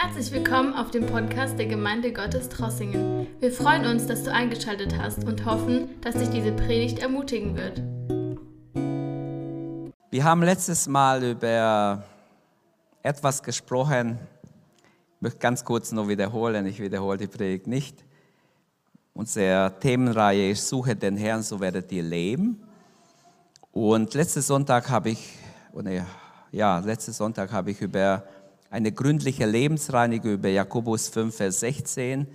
Herzlich willkommen auf dem Podcast der Gemeinde Gottes Trossingen. Wir freuen uns, dass du eingeschaltet hast und hoffen, dass dich diese Predigt ermutigen wird. Wir haben letztes Mal über etwas gesprochen. Ich möchte ganz kurz noch wiederholen, ich wiederhole die Predigt nicht. Unsere Themenreihe ist Suche den Herrn, so werdet ihr leben. Und letzten Sonntag habe ich, ja, letzten Sonntag habe ich über eine gründliche Lebensreinigung über Jakobus 5, Vers 16.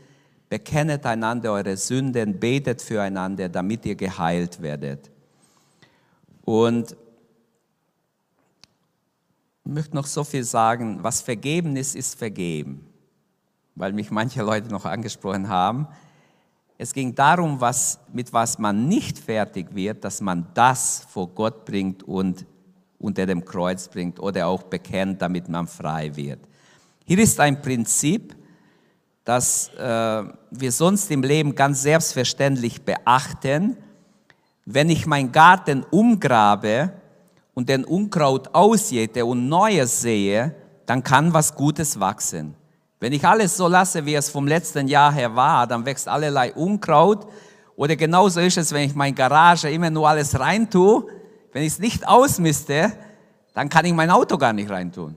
Bekennet einander eure Sünden, betet füreinander, damit ihr geheilt werdet. Und ich möchte noch so viel sagen, was vergeben ist, ist vergeben, weil mich manche Leute noch angesprochen haben. Es ging darum, was, mit was man nicht fertig wird, dass man das vor Gott bringt und unter dem Kreuz bringt oder auch bekennt, damit man frei wird. Hier ist ein Prinzip, das äh, wir sonst im Leben ganz selbstverständlich beachten. Wenn ich meinen Garten umgrabe und den Unkraut ausjäte und Neues sehe, dann kann was Gutes wachsen. Wenn ich alles so lasse, wie es vom letzten Jahr her war, dann wächst allerlei Unkraut. Oder genauso ist es, wenn ich meine Garage immer nur alles reintue, wenn ich es nicht ausmiste, dann kann ich mein Auto gar nicht reintun.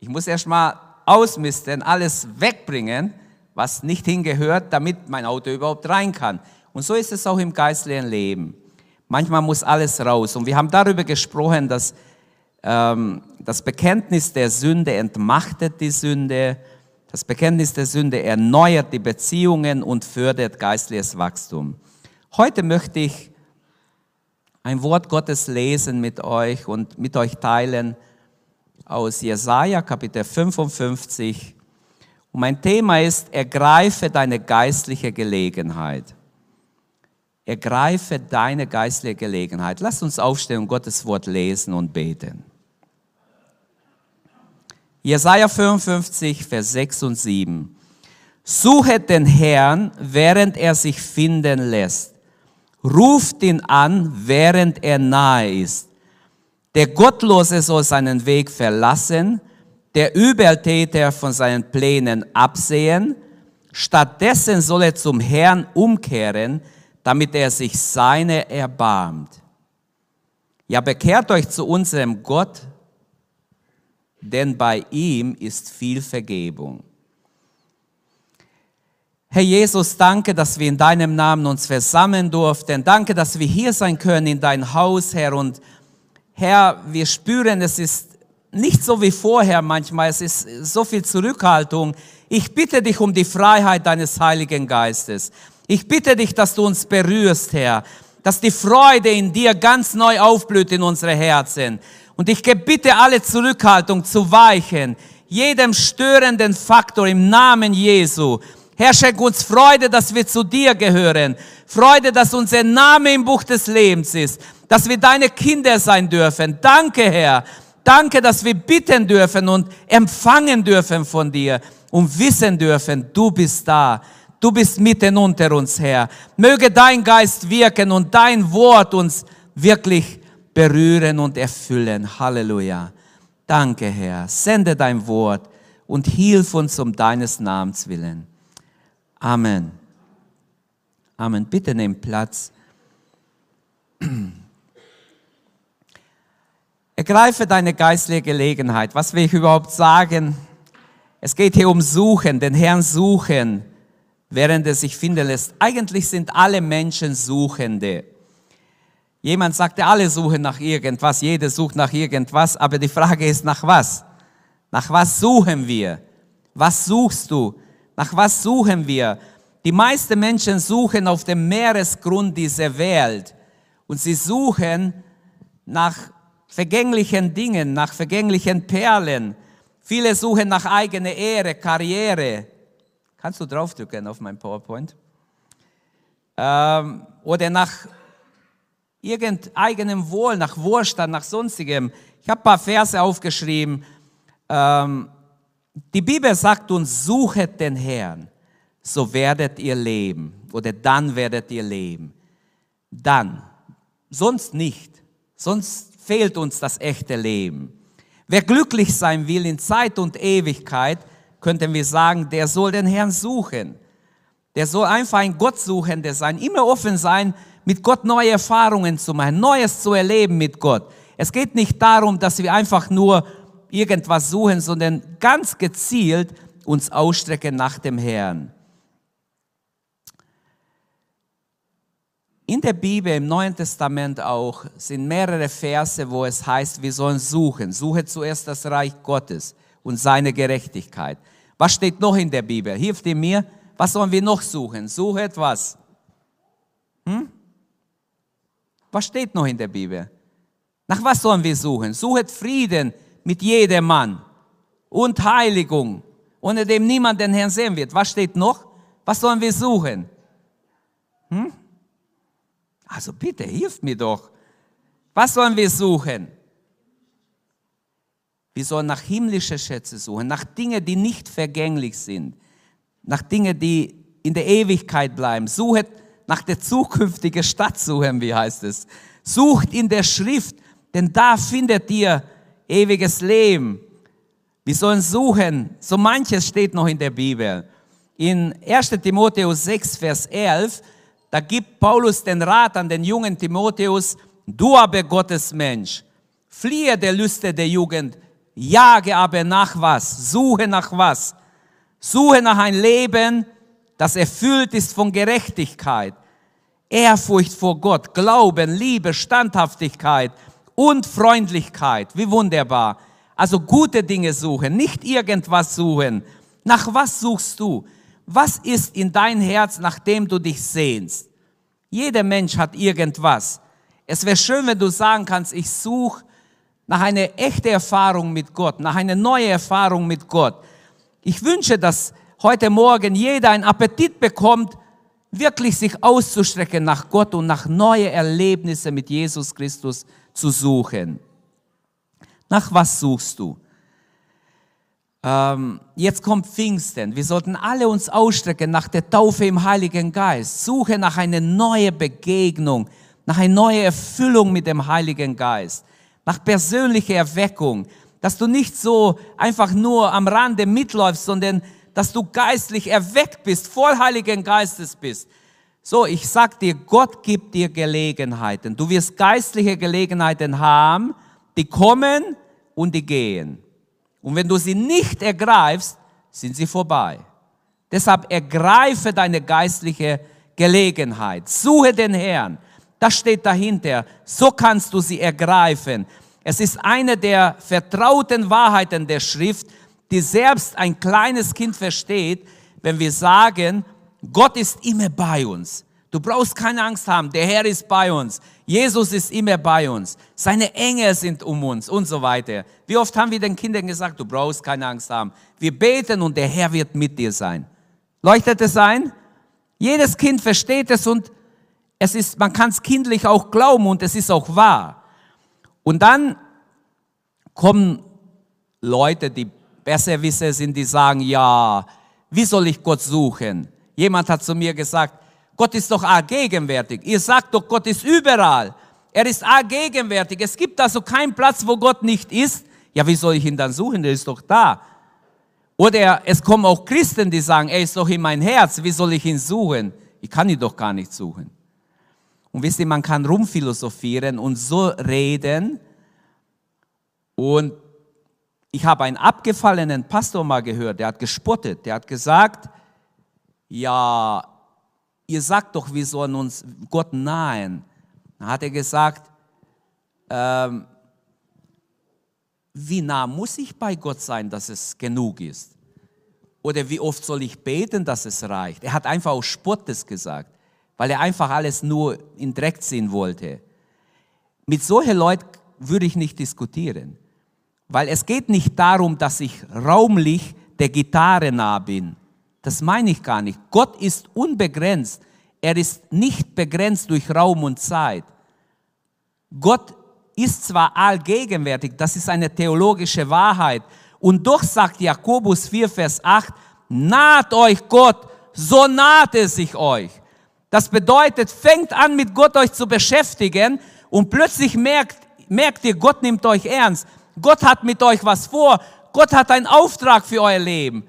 Ich muss erstmal ausmisten, alles wegbringen, was nicht hingehört, damit mein Auto überhaupt rein kann. Und so ist es auch im geistlichen Leben. Manchmal muss alles raus. Und wir haben darüber gesprochen, dass ähm, das Bekenntnis der Sünde entmachtet die Sünde. Das Bekenntnis der Sünde erneuert die Beziehungen und fördert geistliches Wachstum. Heute möchte ich ein Wort Gottes lesen mit euch und mit euch teilen aus Jesaja Kapitel 55. Und mein Thema ist, ergreife deine geistliche Gelegenheit. Ergreife deine geistliche Gelegenheit. Lass uns aufstehen und Gottes Wort lesen und beten. Jesaja 55, Vers 6 und 7. Suchet den Herrn, während er sich finden lässt ruft ihn an, während er nahe ist. Der Gottlose soll seinen Weg verlassen, der Übeltäter von seinen Plänen absehen, stattdessen soll er zum Herrn umkehren, damit er sich seine erbarmt. Ja, bekehrt euch zu unserem Gott, denn bei ihm ist viel Vergebung. Herr Jesus, danke, dass wir in deinem Namen uns versammeln durften. Danke, dass wir hier sein können in dein Haus, Herr. Und Herr, wir spüren, es ist nicht so wie vorher manchmal. Es ist so viel Zurückhaltung. Ich bitte dich um die Freiheit deines Heiligen Geistes. Ich bitte dich, dass du uns berührst, Herr. Dass die Freude in dir ganz neu aufblüht in unsere Herzen. Und ich bitte alle Zurückhaltung zu weichen. Jedem störenden Faktor im Namen Jesu. Herr, schenk uns Freude, dass wir zu dir gehören. Freude, dass unser Name im Buch des Lebens ist. Dass wir deine Kinder sein dürfen. Danke, Herr. Danke, dass wir bitten dürfen und empfangen dürfen von dir und wissen dürfen, du bist da. Du bist mitten unter uns, Herr. Möge dein Geist wirken und dein Wort uns wirklich berühren und erfüllen. Halleluja. Danke, Herr. Sende dein Wort und hilf uns um deines Namens willen. Amen. Amen. Bitte nehmt Platz. Ergreife deine geistliche Gelegenheit. Was will ich überhaupt sagen? Es geht hier um Suchen, den Herrn suchen, während er sich finden lässt. Eigentlich sind alle Menschen Suchende. Jemand sagte, alle suchen nach irgendwas, jeder sucht nach irgendwas, aber die Frage ist, nach was? Nach was suchen wir? Was suchst du? Nach was suchen wir? Die meisten Menschen suchen auf dem Meeresgrund dieser Welt und sie suchen nach vergänglichen Dingen, nach vergänglichen Perlen. Viele suchen nach eigener Ehre, Karriere. Kannst du draufdrücken auf mein PowerPoint? Ähm, oder nach irgendeinem Wohl, nach Wohlstand, nach sonstigem. Ich habe ein paar Verse aufgeschrieben. Ähm, die Bibel sagt uns, suchet den Herrn, so werdet ihr leben. Oder dann werdet ihr leben. Dann. Sonst nicht. Sonst fehlt uns das echte Leben. Wer glücklich sein will in Zeit und Ewigkeit, könnten wir sagen, der soll den Herrn suchen. Der soll einfach ein Gottsuchender sein, immer offen sein, mit Gott neue Erfahrungen zu machen, Neues zu erleben mit Gott. Es geht nicht darum, dass wir einfach nur irgendwas suchen, sondern ganz gezielt uns ausstrecken nach dem Herrn. In der Bibel, im Neuen Testament auch, sind mehrere Verse, wo es heißt, wir sollen suchen. Suche zuerst das Reich Gottes und seine Gerechtigkeit. Was steht noch in der Bibel? Hilft ihr mir? Was sollen wir noch suchen? Suche etwas. Hm? Was steht noch in der Bibel? Nach was sollen wir suchen? Suchet Frieden mit jedem Mann und Heiligung, ohne dem niemand den Herrn sehen wird. Was steht noch? Was sollen wir suchen? Hm? Also bitte, hilft mir doch. Was sollen wir suchen? Wir sollen nach himmlische Schätze suchen, nach Dingen, die nicht vergänglich sind, nach Dingen, die in der Ewigkeit bleiben. Sucht nach der zukünftigen Stadt suchen, wie heißt es. Sucht in der Schrift, denn da findet ihr ewiges Leben. Wir sollen suchen, so manches steht noch in der Bibel. In 1 Timotheus 6, Vers 11 da gibt Paulus den Rat an den jungen Timotheus, du aber Gottes Mensch, fliehe der Lüste der Jugend, jage aber nach was, suche nach was, suche nach ein Leben, das erfüllt ist von Gerechtigkeit, Ehrfurcht vor Gott, Glauben, Liebe, Standhaftigkeit und Freundlichkeit. Wie wunderbar. Also gute Dinge suchen, nicht irgendwas suchen. Nach was suchst du? was ist in dein Herz, nachdem du dich sehnst? Jeder Mensch hat irgendwas. Es wäre schön, wenn du sagen kannst, ich suche nach einer echten Erfahrung mit Gott, nach einer neuen Erfahrung mit Gott. Ich wünsche, dass heute Morgen jeder einen Appetit bekommt, wirklich sich auszustrecken nach Gott und nach neue Erlebnisse mit Jesus Christus zu suchen. Nach was suchst du? Ähm, jetzt kommt Pfingsten. Wir sollten alle uns ausstrecken nach der Taufe im Heiligen Geist. Suche nach einer neuen Begegnung, nach einer neuen Erfüllung mit dem Heiligen Geist, nach persönlicher Erweckung, dass du nicht so einfach nur am Rande mitläufst, sondern dass du geistlich erweckt bist, voll Heiligen Geistes bist. So, ich sag dir, Gott gibt dir Gelegenheiten. Du wirst geistliche Gelegenheiten haben, die kommen und die gehen. Und wenn du sie nicht ergreifst, sind sie vorbei. Deshalb ergreife deine geistliche Gelegenheit. Suche den Herrn. Das steht dahinter. So kannst du sie ergreifen. Es ist eine der vertrauten Wahrheiten der Schrift, die selbst ein kleines Kind versteht, wenn wir sagen, Gott ist immer bei uns. Du brauchst keine Angst haben, der Herr ist bei uns. Jesus ist immer bei uns. Seine Engel sind um uns und so weiter. Wie oft haben wir den Kindern gesagt, du brauchst keine Angst haben. Wir beten und der Herr wird mit dir sein. Leuchtet es ein? Jedes Kind versteht es und es ist, man kann es kindlich auch glauben und es ist auch wahr. Und dann kommen Leute, die besser wissen sind, die sagen, ja, wie soll ich Gott suchen? Jemand hat zu mir gesagt, Gott ist doch allgegenwärtig. Ihr sagt doch, Gott ist überall. Er ist allgegenwärtig. Es gibt also keinen Platz, wo Gott nicht ist. Ja, wie soll ich ihn dann suchen? Der ist doch da. Oder es kommen auch Christen, die sagen, er ist doch in mein Herz. Wie soll ich ihn suchen? Ich kann ihn doch gar nicht suchen. Und wisst ihr, man kann rumphilosophieren und so reden. Und ich habe einen abgefallenen Pastor mal gehört, der hat gespottet. Der hat gesagt, ja, ihr sagt doch, wir sollen uns Gott nahen. Dann hat er gesagt, ähm, wie nah muss ich bei Gott sein, dass es genug ist? Oder wie oft soll ich beten, dass es reicht? Er hat einfach aus Spottes gesagt, weil er einfach alles nur in Dreck ziehen wollte. Mit solchen Leuten würde ich nicht diskutieren, weil es geht nicht darum, dass ich raumlich der Gitarre nah bin. Das meine ich gar nicht. Gott ist unbegrenzt. Er ist nicht begrenzt durch Raum und Zeit. Gott ist zwar allgegenwärtig, das ist eine theologische Wahrheit. Und doch sagt Jakobus 4, Vers 8, naht euch Gott, so naht er sich euch. Das bedeutet, fängt an mit Gott euch zu beschäftigen und plötzlich merkt, merkt ihr, Gott nimmt euch ernst. Gott hat mit euch was vor. Gott hat einen Auftrag für euer Leben.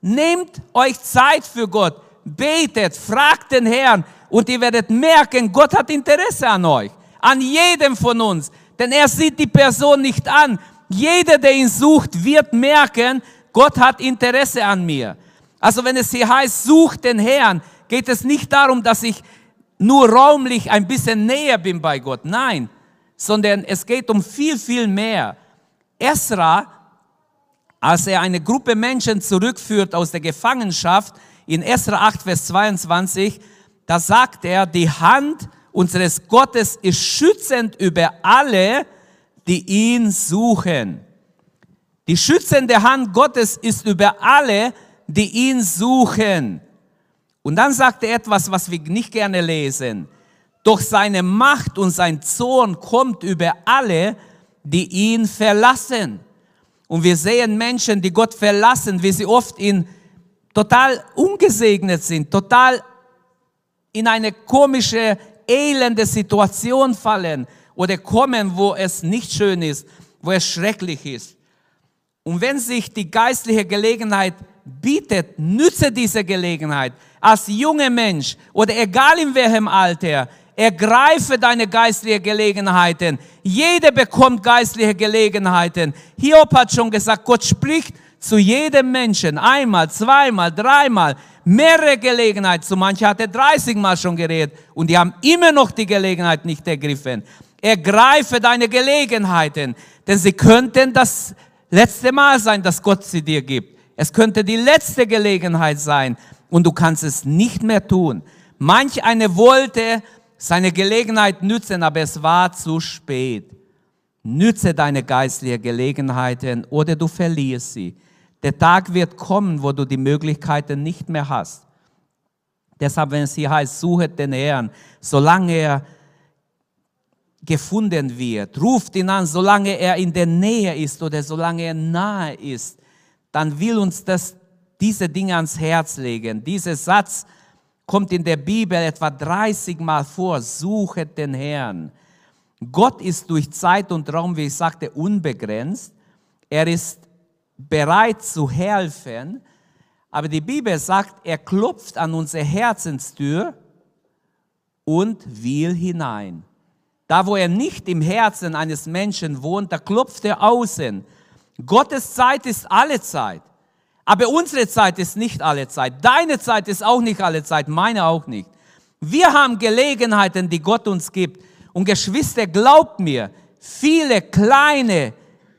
Nehmt euch Zeit für Gott. Betet, fragt den Herrn und ihr werdet merken, Gott hat Interesse an euch. An jedem von uns. Denn er sieht die Person nicht an. Jeder, der ihn sucht, wird merken, Gott hat Interesse an mir. Also wenn es hier heißt, sucht den Herrn, geht es nicht darum, dass ich nur räumlich ein bisschen näher bin bei Gott. Nein, sondern es geht um viel, viel mehr. Esra, als er eine Gruppe Menschen zurückführt aus der Gefangenschaft, in Esra 8, Vers 22, da sagt er, die Hand unseres Gottes ist schützend über alle, die ihn suchen. Die schützende Hand Gottes ist über alle, die ihn suchen. Und dann sagt er etwas, was wir nicht gerne lesen. Doch seine Macht und sein Zorn kommt über alle, die ihn verlassen. Und wir sehen Menschen, die Gott verlassen, wie sie oft in total ungesegnet sind, total in eine komische, elende Situation fallen oder kommen, wo es nicht schön ist, wo es schrecklich ist. Und wenn sich die geistliche Gelegenheit bietet, nütze diese Gelegenheit als junger Mensch oder egal in welchem Alter, ergreife deine geistlichen Gelegenheiten. Jeder bekommt geistliche Gelegenheiten. Hiob hat schon gesagt, Gott spricht zu jedem Menschen einmal, zweimal, dreimal, mehrere Gelegenheiten. Zu manchen hat er 30 Mal schon geredet und die haben immer noch die Gelegenheit nicht ergriffen. Ergreife deine Gelegenheiten, denn sie könnten das letzte Mal sein, dass Gott sie dir gibt. Es könnte die letzte Gelegenheit sein und du kannst es nicht mehr tun. Manch eine wollte seine Gelegenheit nützen, aber es war zu spät. Nütze deine geistlichen Gelegenheiten oder du verlierst sie. Der Tag wird kommen, wo du die Möglichkeiten nicht mehr hast. Deshalb, wenn es hier heißt, suche den Herrn, solange er gefunden wird, ruft ihn an, solange er in der Nähe ist oder solange er nahe ist, dann will uns das diese Dinge ans Herz legen. Dieser Satz kommt in der Bibel etwa 30 Mal vor. Suche den Herrn. Gott ist durch Zeit und Raum, wie ich sagte, unbegrenzt. Er ist bereit zu helfen. Aber die Bibel sagt, er klopft an unsere Herzenstür und will hinein. Da, wo er nicht im Herzen eines Menschen wohnt, da klopft er außen. Gottes Zeit ist alle Zeit. Aber unsere Zeit ist nicht alle Zeit. Deine Zeit ist auch nicht alle Zeit, meine auch nicht. Wir haben Gelegenheiten, die Gott uns gibt. Und Geschwister, glaubt mir, viele kleine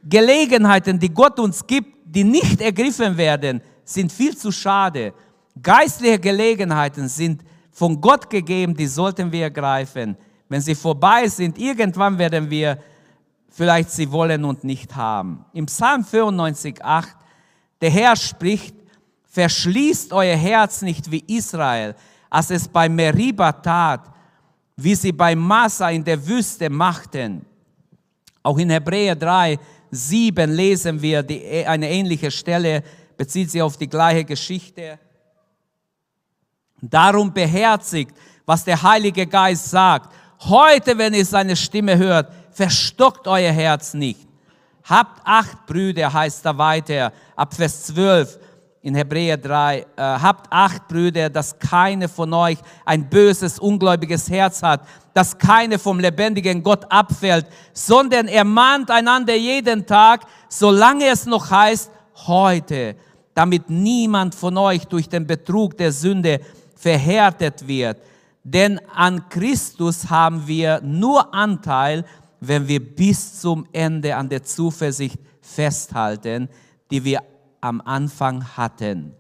Gelegenheiten, die Gott uns gibt, die nicht ergriffen werden, sind viel zu schade. Geistliche Gelegenheiten sind von Gott gegeben, die sollten wir ergreifen. Wenn sie vorbei sind, irgendwann werden wir vielleicht sie wollen und nicht haben. Im Psalm 94, 8 der Herr spricht, verschließt euer Herz nicht wie Israel, als es bei Meriba tat, wie sie bei Massa in der Wüste machten. Auch in Hebräer 3, 7 lesen wir die, eine ähnliche Stelle, bezieht sich auf die gleiche Geschichte. Darum beherzigt, was der Heilige Geist sagt. Heute, wenn ihr seine Stimme hört, verstockt euer Herz nicht. Habt acht Brüder, heißt da weiter, ab Vers 12 in Hebräer 3, äh, habt acht Brüder, dass keine von euch ein böses, ungläubiges Herz hat, dass keine vom lebendigen Gott abfällt, sondern ermahnt einander jeden Tag, solange es noch heißt, heute, damit niemand von euch durch den Betrug der Sünde verhärtet wird. Denn an Christus haben wir nur Anteil, wenn wir bis zum Ende an der Zuversicht festhalten, die wir am Anfang hatten.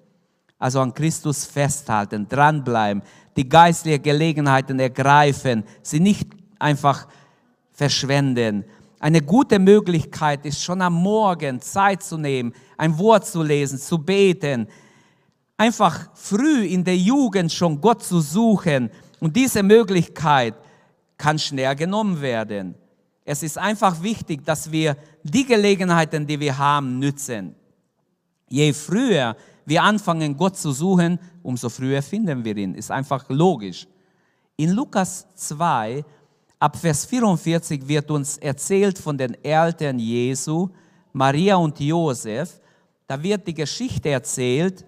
Also an Christus festhalten, dranbleiben, die geistliche Gelegenheiten ergreifen, sie nicht einfach verschwenden. Eine gute Möglichkeit ist schon am Morgen Zeit zu nehmen, ein Wort zu lesen, zu beten, einfach früh in der Jugend schon Gott zu suchen. Und diese Möglichkeit kann schnell genommen werden. Es ist einfach wichtig, dass wir die Gelegenheiten, die wir haben, nützen. Je früher wir anfangen, Gott zu suchen, umso früher finden wir ihn. Ist einfach logisch. In Lukas 2, ab Vers 44 wird uns erzählt von den Eltern Jesu, Maria und Josef, da wird die Geschichte erzählt,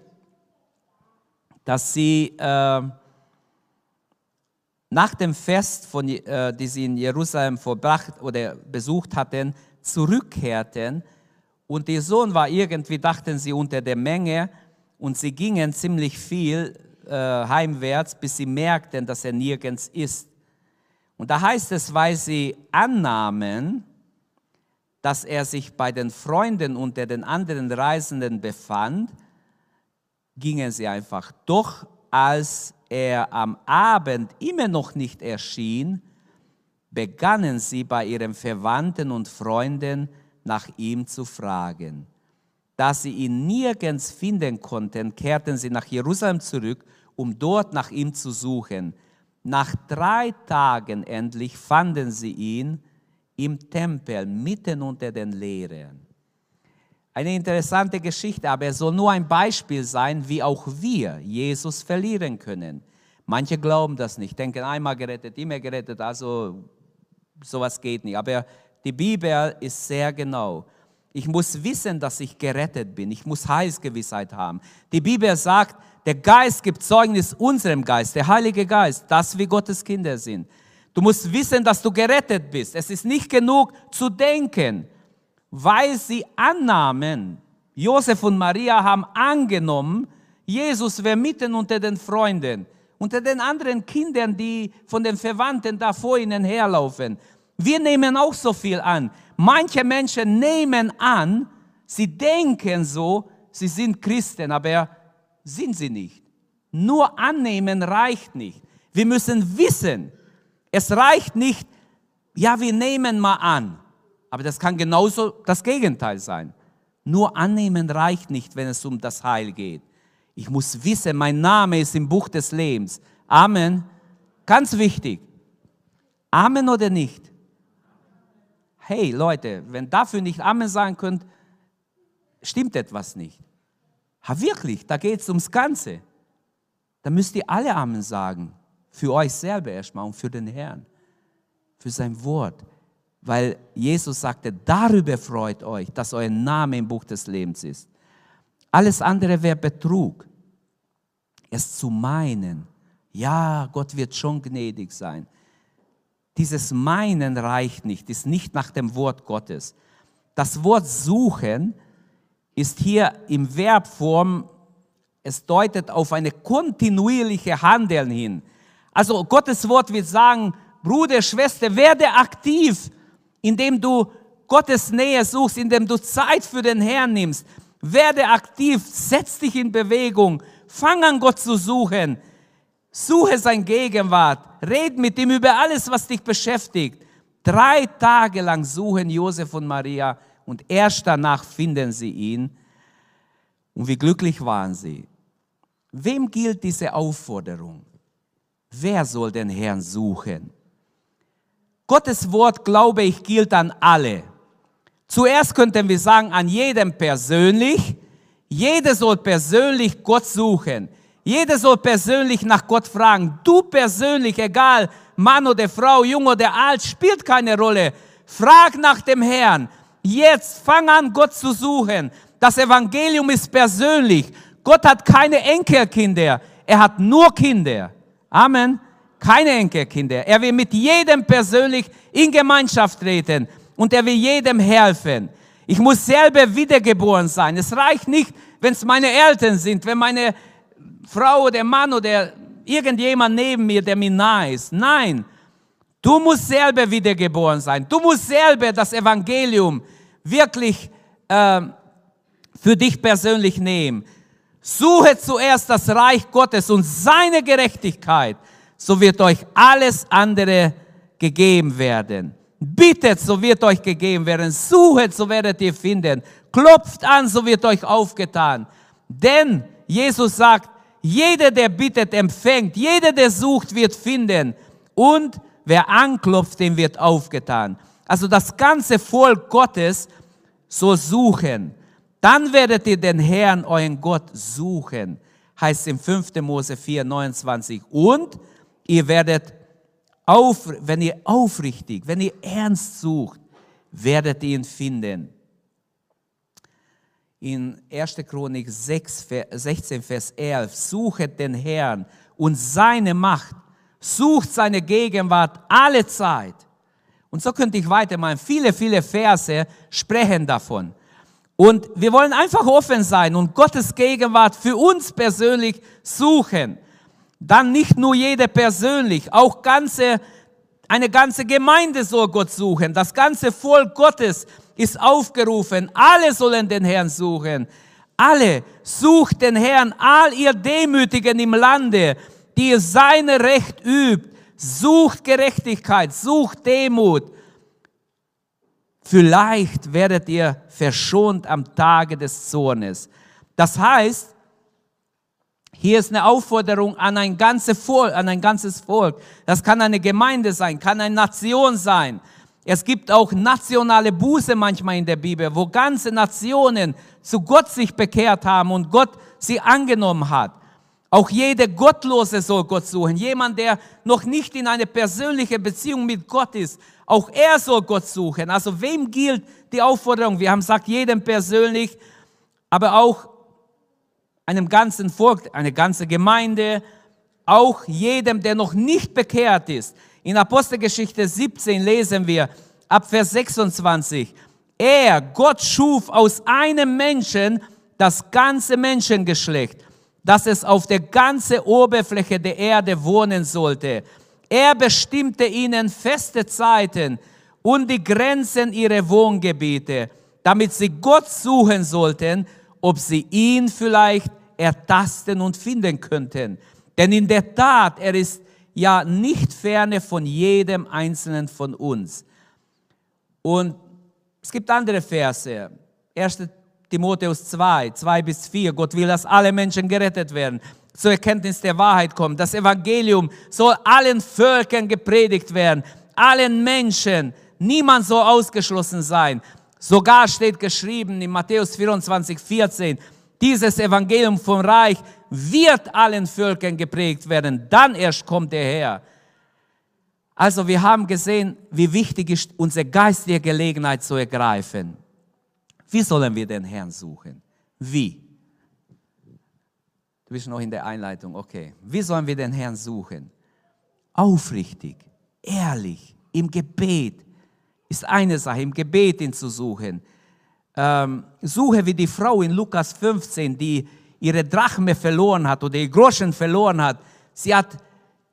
dass sie äh, nach dem Fest, von, äh, die sie in Jerusalem verbracht oder besucht hatten, zurückkehrten. Und ihr Sohn war irgendwie, dachten sie, unter der Menge. Und sie gingen ziemlich viel äh, heimwärts, bis sie merkten, dass er nirgends ist. Und da heißt es, weil sie annahmen, dass er sich bei den Freunden unter den anderen Reisenden befand, gingen sie einfach. Doch als er am Abend immer noch nicht erschien, begannen sie bei ihren Verwandten und Freunden nach ihm zu fragen. Da sie ihn nirgends finden konnten, kehrten sie nach Jerusalem zurück, um dort nach ihm zu suchen. Nach drei Tagen endlich fanden sie ihn im Tempel mitten unter den Lehrern. Eine interessante Geschichte, aber es soll nur ein Beispiel sein, wie auch wir Jesus verlieren können. Manche glauben das nicht, denken einmal gerettet, immer gerettet, also sowas geht nicht. Aber die Bibel ist sehr genau. Ich muss wissen, dass ich gerettet bin. Ich muss Heilsgewissheit haben. Die Bibel sagt, der Geist gibt Zeugnis unserem Geist, der Heilige Geist, dass wir Gottes Kinder sind. Du musst wissen, dass du gerettet bist. Es ist nicht genug zu denken, weil sie annahmen. Josef und Maria haben angenommen, Jesus wäre mitten unter den Freunden, unter den anderen Kindern, die von den Verwandten da vor ihnen herlaufen. Wir nehmen auch so viel an. Manche Menschen nehmen an, sie denken so, sie sind Christen, aber sind sie nicht. Nur annehmen reicht nicht. Wir müssen wissen, es reicht nicht, ja, wir nehmen mal an. Aber das kann genauso das Gegenteil sein. Nur annehmen reicht nicht, wenn es um das Heil geht. Ich muss wissen, mein Name ist im Buch des Lebens. Amen. Ganz wichtig. Amen oder nicht? Hey Leute, wenn dafür nicht Amen sagen könnt, stimmt etwas nicht. Ha, wirklich, da geht es ums Ganze. Da müsst ihr alle Amen sagen. Für euch selber erstmal und für den Herrn. Für sein Wort. Weil Jesus sagte, darüber freut euch, dass euer Name im Buch des Lebens ist. Alles andere wäre Betrug. Es zu meinen, ja, Gott wird schon gnädig sein. Dieses Meinen reicht nicht, ist nicht nach dem Wort Gottes. Das Wort suchen ist hier im Verbform, es deutet auf eine kontinuierliche Handeln hin. Also Gottes Wort wird sagen, Bruder, Schwester, werde aktiv, indem du Gottes Nähe suchst, indem du Zeit für den Herrn nimmst. Werde aktiv, setz dich in Bewegung, fang an Gott zu suchen. Suche sein Gegenwart, red mit ihm über alles, was dich beschäftigt. Drei Tage lang suchen Josef und Maria und erst danach finden sie ihn. Und wie glücklich waren sie. Wem gilt diese Aufforderung? Wer soll den Herrn suchen? Gottes Wort, glaube ich, gilt an alle. Zuerst könnten wir sagen, an jedem persönlich. Jeder soll persönlich Gott suchen. Jeder soll persönlich nach Gott fragen. Du persönlich, egal Mann oder Frau, jung oder alt, spielt keine Rolle. Frag nach dem Herrn. Jetzt fang an, Gott zu suchen. Das Evangelium ist persönlich. Gott hat keine Enkelkinder. Er hat nur Kinder. Amen. Keine Enkelkinder. Er will mit jedem persönlich in Gemeinschaft treten und er will jedem helfen. Ich muss selber wiedergeboren sein. Es reicht nicht, wenn es meine Eltern sind, wenn meine Frau oder Mann oder irgendjemand neben mir, der mir nahe ist. Nein, du musst selber wiedergeboren sein. Du musst selber das Evangelium wirklich äh, für dich persönlich nehmen. Suche zuerst das Reich Gottes und seine Gerechtigkeit, so wird euch alles andere gegeben werden. Bittet, so wird euch gegeben werden. Suchet, so werdet ihr finden. Klopft an, so wird euch aufgetan. Denn Jesus sagt, jeder, der bittet, empfängt. Jeder, der sucht, wird finden. Und wer anklopft, dem wird aufgetan. Also das ganze Volk Gottes soll suchen. Dann werdet ihr den Herrn, euren Gott, suchen. Heißt im 5. Mose 4, 29. Und ihr werdet, auf, wenn ihr aufrichtig, wenn ihr ernst sucht, werdet ihr ihn finden. in 1. Chronik 6, 16, Vers 11, suchet den Herrn und seine Macht, sucht seine Gegenwart alle Zeit. Und so könnte ich weitermachen. Viele, viele Verse sprechen davon. Und wir wollen einfach offen sein und Gottes Gegenwart für uns persönlich suchen. Dann nicht nur jede persönlich, auch ganze, eine ganze Gemeinde soll Gott suchen. Das ganze Volk Gottes ist aufgerufen. Alle sollen den Herrn suchen. Alle sucht den Herrn, all ihr Demütigen im Lande, die seine Recht übt. Sucht Gerechtigkeit, sucht Demut. Vielleicht werdet ihr verschont am Tage des Zornes. Das heißt, hier ist eine Aufforderung an ein, ganze Volk, an ein ganzes Volk. Das kann eine Gemeinde sein, kann eine Nation sein. Es gibt auch nationale Buße manchmal in der Bibel, wo ganze Nationen zu Gott sich bekehrt haben und Gott sie angenommen hat. Auch jede Gottlose soll Gott suchen. Jemand, der noch nicht in eine persönliche Beziehung mit Gott ist, auch er soll Gott suchen. Also wem gilt die Aufforderung? Wir haben gesagt, jedem persönlich, aber auch einem ganzen Volk, eine ganze Gemeinde, auch jedem, der noch nicht bekehrt ist. In Apostelgeschichte 17 lesen wir ab Vers 26, er, Gott schuf aus einem Menschen das ganze Menschengeschlecht, dass es auf der ganzen Oberfläche der Erde wohnen sollte. Er bestimmte ihnen feste Zeiten und die Grenzen ihrer Wohngebiete, damit sie Gott suchen sollten, ob sie ihn vielleicht ertasten und finden könnten. Denn in der Tat, er ist ja nicht ferne von jedem einzelnen von uns. Und es gibt andere Verse. 1. Timotheus 2, 2 bis 4. Gott will, dass alle Menschen gerettet werden, zur Erkenntnis der Wahrheit kommen. Das Evangelium soll allen Völkern gepredigt werden, allen Menschen. Niemand soll ausgeschlossen sein. Sogar steht geschrieben in Matthäus 24, 14, dieses Evangelium vom Reich wird allen Völkern geprägt werden. Dann erst kommt er her. Also wir haben gesehen, wie wichtig ist, unsere geistige Gelegenheit zu ergreifen. Wie sollen wir den Herrn suchen? Wie? Du bist noch in der Einleitung, okay. Wie sollen wir den Herrn suchen? Aufrichtig, ehrlich, im Gebet ist eine Sache, im Gebet ihn zu suchen ähm, suche wie die Frau in Lukas 15, die ihre Drachme verloren hat oder ihr Groschen verloren hat. Sie hat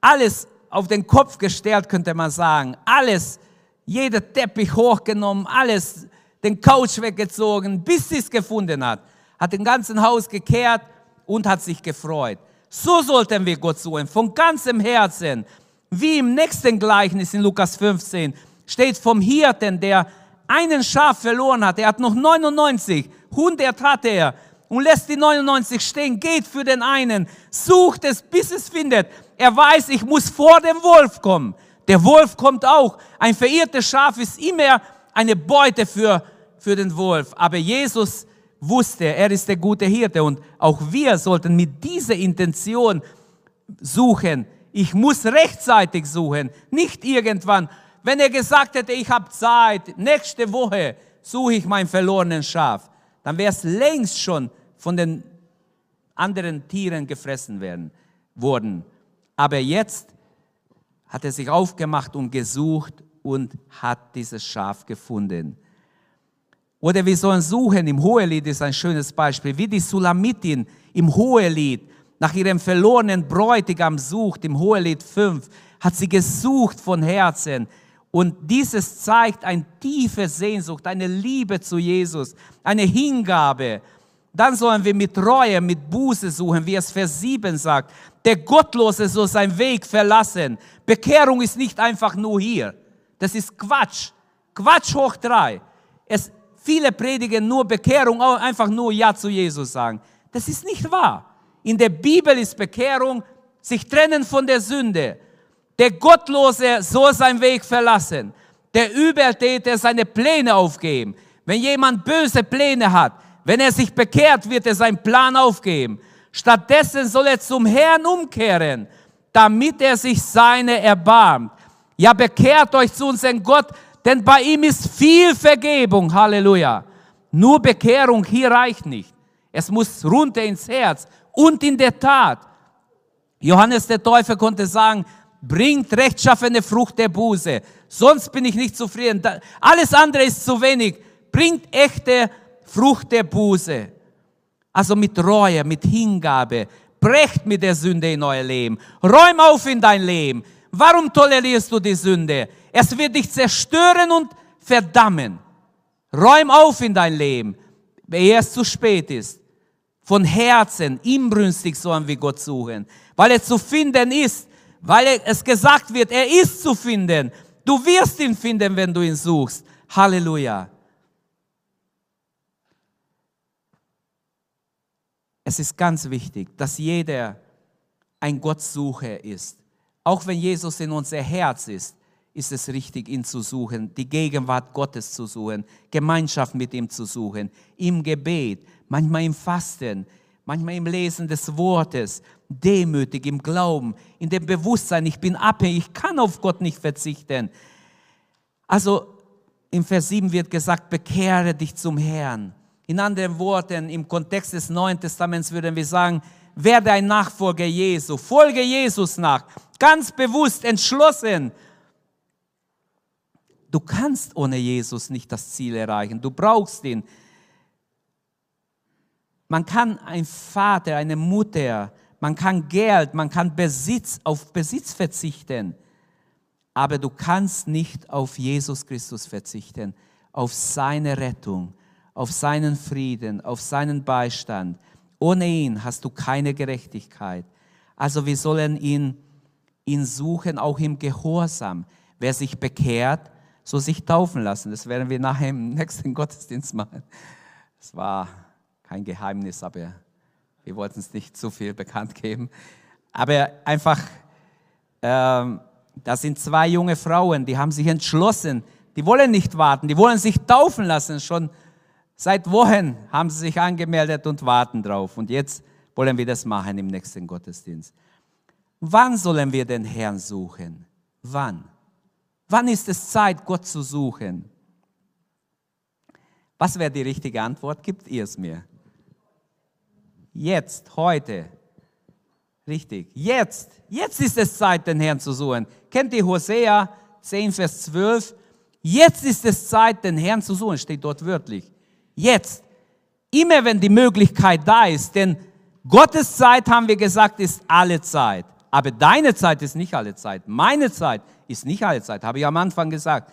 alles auf den Kopf gestellt, könnte man sagen. Alles, jeder Teppich hochgenommen, alles, den Couch weggezogen, bis sie es gefunden hat. Hat den ganzen Haus gekehrt und hat sich gefreut. So sollten wir Gott suchen, von ganzem Herzen. Wie im nächsten Gleichnis in Lukas 15 steht vom Hirten, der einen Schaf verloren hat, er hat noch 99, 100 hat er und lässt die 99 stehen, geht für den einen, sucht es, bis es findet. Er weiß, ich muss vor dem Wolf kommen. Der Wolf kommt auch. Ein verirrtes Schaf ist immer eine Beute für, für den Wolf. Aber Jesus wusste, er ist der gute Hirte und auch wir sollten mit dieser Intention suchen. Ich muss rechtzeitig suchen, nicht irgendwann, wenn er gesagt hätte, ich habe Zeit, nächste Woche suche ich mein verlorenen Schaf, dann wäre es längst schon von den anderen Tieren gefressen werden, worden. Aber jetzt hat er sich aufgemacht und gesucht und hat dieses Schaf gefunden. Oder wir sollen suchen, im Hohelied ist ein schönes Beispiel, wie die Sulamitin im Hohelied nach ihrem verlorenen Bräutigam sucht, im Hohelied 5, hat sie gesucht von Herzen. Und dieses zeigt eine tiefe Sehnsucht, eine Liebe zu Jesus, eine Hingabe. Dann sollen wir mit Reue, mit Buße suchen, wie es Vers 7 sagt. Der Gottlose soll seinen Weg verlassen. Bekehrung ist nicht einfach nur hier. Das ist Quatsch. Quatsch hoch drei. Es, viele predigen nur Bekehrung, einfach nur Ja zu Jesus sagen. Das ist nicht wahr. In der Bibel ist Bekehrung sich trennen von der Sünde, der Gottlose soll seinen Weg verlassen. Der Übeltäter seine Pläne aufgeben. Wenn jemand böse Pläne hat, wenn er sich bekehrt, wird er seinen Plan aufgeben. Stattdessen soll er zum Herrn umkehren, damit er sich seine erbarmt. Ja, bekehrt euch zu unserem Gott, denn bei ihm ist viel Vergebung. Halleluja. Nur Bekehrung hier reicht nicht. Es muss runter ins Herz und in der Tat. Johannes der Täufer konnte sagen, bringt rechtschaffene Frucht der Buße, sonst bin ich nicht zufrieden. Alles andere ist zu wenig. Bringt echte Frucht der Buße. Also mit Reue, mit Hingabe. Brecht mit der Sünde in euer Leben. Räum auf in dein Leben. Warum tolerierst du die Sünde? Es wird dich zerstören und verdammen. Räum auf in dein Leben, ehe es zu spät ist. Von Herzen, inbrünstig sollen wir Gott suchen, weil er zu finden ist, weil es gesagt wird, er ist zu finden. Du wirst ihn finden, wenn du ihn suchst. Halleluja. Es ist ganz wichtig, dass jeder ein Gottsucher ist. Auch wenn Jesus in unser Herz ist, ist es richtig, ihn zu suchen, die Gegenwart Gottes zu suchen, Gemeinschaft mit ihm zu suchen, im Gebet, manchmal im Fasten, manchmal im Lesen des Wortes, demütig im Glauben, in dem Bewusstsein, ich bin abhängig, ich kann auf Gott nicht verzichten. Also im Vers 7 wird gesagt, bekehre dich zum Herrn. In anderen Worten, im Kontext des Neuen Testaments würden wir sagen, werde ein Nachfolger Jesu, folge Jesus nach, ganz bewusst, entschlossen Du kannst ohne Jesus nicht das Ziel erreichen. Du brauchst ihn. Man kann ein Vater, eine Mutter, man kann Geld, man kann Besitz, auf Besitz verzichten. Aber du kannst nicht auf Jesus Christus verzichten, auf seine Rettung, auf seinen Frieden, auf seinen Beistand. Ohne ihn hast du keine Gerechtigkeit. Also wir sollen ihn, ihn suchen, auch im Gehorsam. Wer sich bekehrt, so sich taufen lassen. Das werden wir nachher im nächsten Gottesdienst machen. Es war kein Geheimnis, aber wir wollten es nicht zu viel bekannt geben. Aber einfach, ähm, da sind zwei junge Frauen, die haben sich entschlossen, die wollen nicht warten, die wollen sich taufen lassen. Schon seit Wochen haben sie sich angemeldet und warten drauf. Und jetzt wollen wir das machen im nächsten Gottesdienst. Wann sollen wir den Herrn suchen? Wann? Wann ist es Zeit, Gott zu suchen? Was wäre die richtige Antwort? Gibt ihr es mir? Jetzt, heute. Richtig. Jetzt. Jetzt ist es Zeit, den Herrn zu suchen. Kennt ihr Hosea 10, Vers 12? Jetzt ist es Zeit, den Herrn zu suchen. Steht dort wörtlich. Jetzt. Immer wenn die Möglichkeit da ist. Denn Gottes Zeit, haben wir gesagt, ist alle Zeit. Aber deine Zeit ist nicht alle Zeit. Meine Zeit ist nicht alle Zeit, habe ich am Anfang gesagt.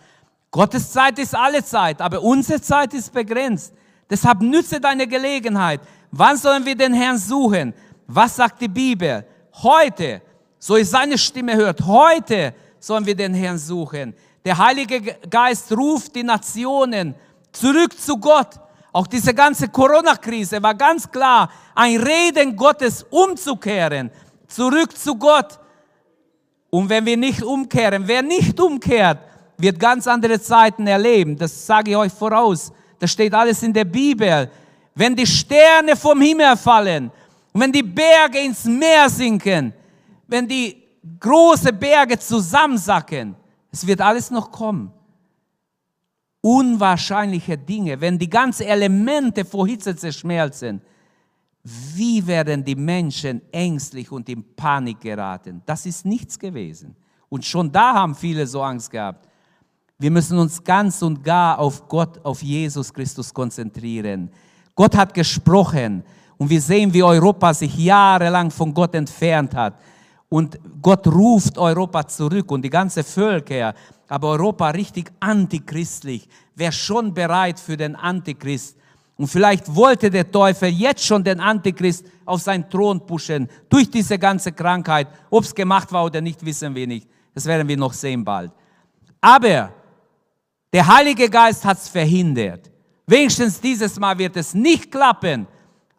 Gottes Zeit ist alle Zeit, aber unsere Zeit ist begrenzt. Deshalb nütze deine Gelegenheit. Wann sollen wir den Herrn suchen? Was sagt die Bibel? Heute, so ihr seine Stimme hört, heute sollen wir den Herrn suchen. Der Heilige Geist ruft die Nationen zurück zu Gott. Auch diese ganze Corona-Krise war ganz klar ein Reden Gottes umzukehren, zurück zu Gott. Und wenn wir nicht umkehren, wer nicht umkehrt, wird ganz andere Zeiten erleben. Das sage ich euch voraus. Das steht alles in der Bibel. Wenn die Sterne vom Himmel fallen wenn die Berge ins Meer sinken, wenn die große Berge zusammensacken, es wird alles noch kommen. Unwahrscheinliche Dinge, wenn die ganzen Elemente vor Hitze zerschmelzen, wie werden die Menschen ängstlich und in Panik geraten? Das ist nichts gewesen. Und schon da haben viele so Angst gehabt. Wir müssen uns ganz und gar auf Gott, auf Jesus Christus konzentrieren. Gott hat gesprochen und wir sehen, wie Europa sich jahrelang von Gott entfernt hat. Und Gott ruft Europa zurück und die ganze Völker, aber Europa richtig antichristlich. Wer schon bereit für den Antichrist? Und vielleicht wollte der Teufel jetzt schon den Antichrist auf seinen Thron pushen, durch diese ganze Krankheit. Ob es gemacht war oder nicht, wissen wir nicht. Das werden wir noch sehen bald. Aber der Heilige Geist hat es verhindert. Wenigstens dieses Mal wird es nicht klappen,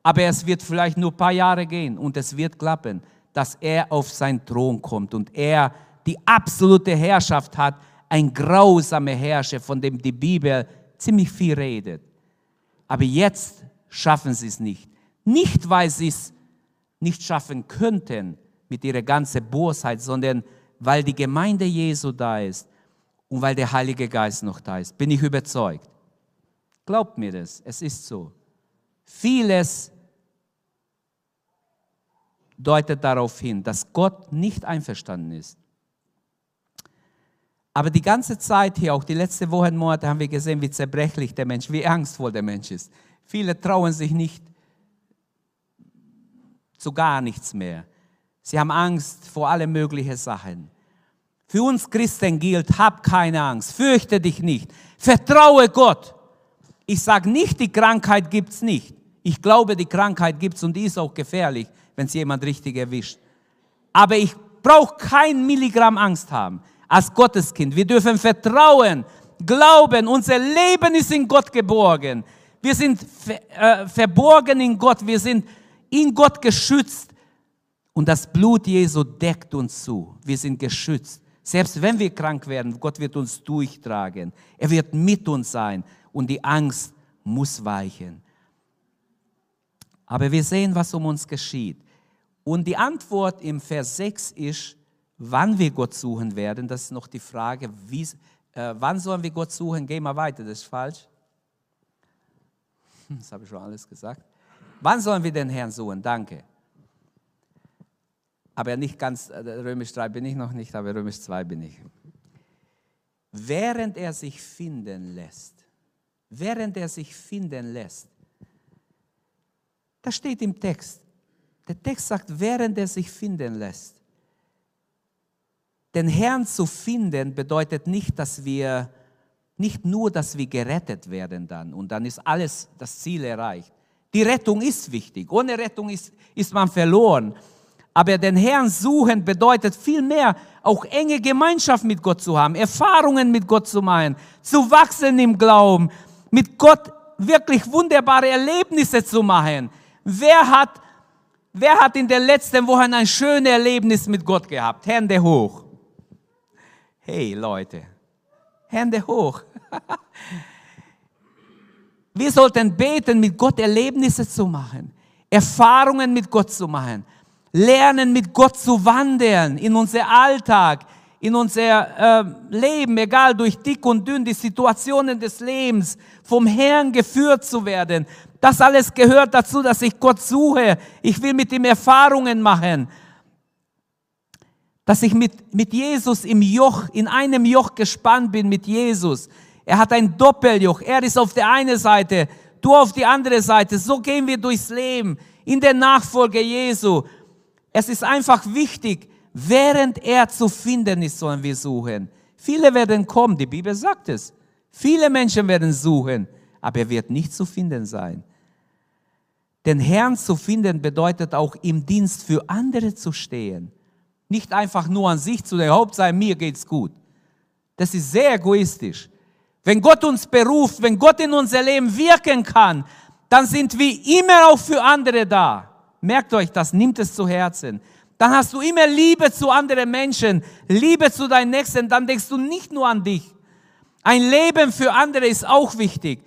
aber es wird vielleicht nur ein paar Jahre gehen und es wird klappen, dass er auf seinen Thron kommt und er die absolute Herrschaft hat, ein grausamer Herrscher, von dem die Bibel ziemlich viel redet. Aber jetzt schaffen sie es nicht. Nicht, weil sie es nicht schaffen könnten mit ihrer ganzen Bosheit, sondern weil die Gemeinde Jesu da ist und weil der Heilige Geist noch da ist. Bin ich überzeugt. Glaubt mir das, es ist so. Vieles deutet darauf hin, dass Gott nicht einverstanden ist. Aber die ganze Zeit hier, auch die letzten Wochen, Monate, haben wir gesehen, wie zerbrechlich der Mensch, wie angstvoll der Mensch ist. Viele trauen sich nicht zu gar nichts mehr. Sie haben Angst vor alle möglichen Sachen. Für uns Christen gilt, hab keine Angst, fürchte dich nicht, vertraue Gott. Ich sage nicht, die Krankheit gibt es nicht. Ich glaube, die Krankheit gibt es und die ist auch gefährlich, wenn es jemand richtig erwischt. Aber ich brauche kein Milligramm Angst haben als Gotteskind. Wir dürfen vertrauen, glauben, unser Leben ist in Gott geborgen. Wir sind äh, verborgen in Gott, wir sind in Gott geschützt. Und das Blut Jesu deckt uns zu. Wir sind geschützt. Selbst wenn wir krank werden, Gott wird uns durchtragen. Er wird mit uns sein und die Angst muss weichen. Aber wir sehen, was um uns geschieht. Und die Antwort im Vers 6 ist, wann wir Gott suchen werden. Das ist noch die Frage, wie, äh, wann sollen wir Gott suchen? Geh mal weiter, das ist falsch. Das habe ich schon alles gesagt. Wann sollen wir den Herrn suchen? Danke. Aber nicht ganz, äh, Römisch 3 bin ich noch nicht, aber Römisch 2 bin ich. Während er sich finden lässt, während er sich finden lässt, das steht im Text, der Text sagt, während er sich finden lässt. Den Herrn zu finden bedeutet nicht, dass wir, nicht nur, dass wir gerettet werden dann und dann ist alles das Ziel erreicht. Die Rettung ist wichtig. Ohne Rettung ist, ist man verloren. Aber den Herrn suchen bedeutet vielmehr auch enge Gemeinschaft mit Gott zu haben, Erfahrungen mit Gott zu machen, zu wachsen im Glauben, mit Gott wirklich wunderbare Erlebnisse zu machen. Wer hat Wer hat in den letzten Wochen ein schönes Erlebnis mit Gott gehabt? Hände hoch. Hey Leute, Hände hoch. Wir sollten beten, mit Gott Erlebnisse zu machen, Erfahrungen mit Gott zu machen, lernen, mit Gott zu wandeln in unser Alltag, in unser äh, Leben, egal durch dick und dünn, die Situationen des Lebens, vom Herrn geführt zu werden, das alles gehört dazu, dass ich Gott suche. Ich will mit ihm Erfahrungen machen. Dass ich mit, mit Jesus im Joch, in einem Joch gespannt bin mit Jesus. Er hat ein Doppeljoch. Er ist auf der einen Seite, du auf die andere Seite. So gehen wir durchs Leben in der Nachfolge Jesu. Es ist einfach wichtig, während er zu finden ist, sollen wir suchen. Viele werden kommen, die Bibel sagt es. Viele Menschen werden suchen aber er wird nicht zu finden sein. Den Herrn zu finden bedeutet auch im Dienst für andere zu stehen. Nicht einfach nur an sich zu der Hauptsache, mir geht's gut. Das ist sehr egoistisch. Wenn Gott uns beruft, wenn Gott in unser Leben wirken kann, dann sind wir immer auch für andere da. Merkt euch das, nimmt es zu Herzen. Dann hast du immer Liebe zu anderen Menschen, Liebe zu deinen Nächsten, dann denkst du nicht nur an dich. Ein Leben für andere ist auch wichtig.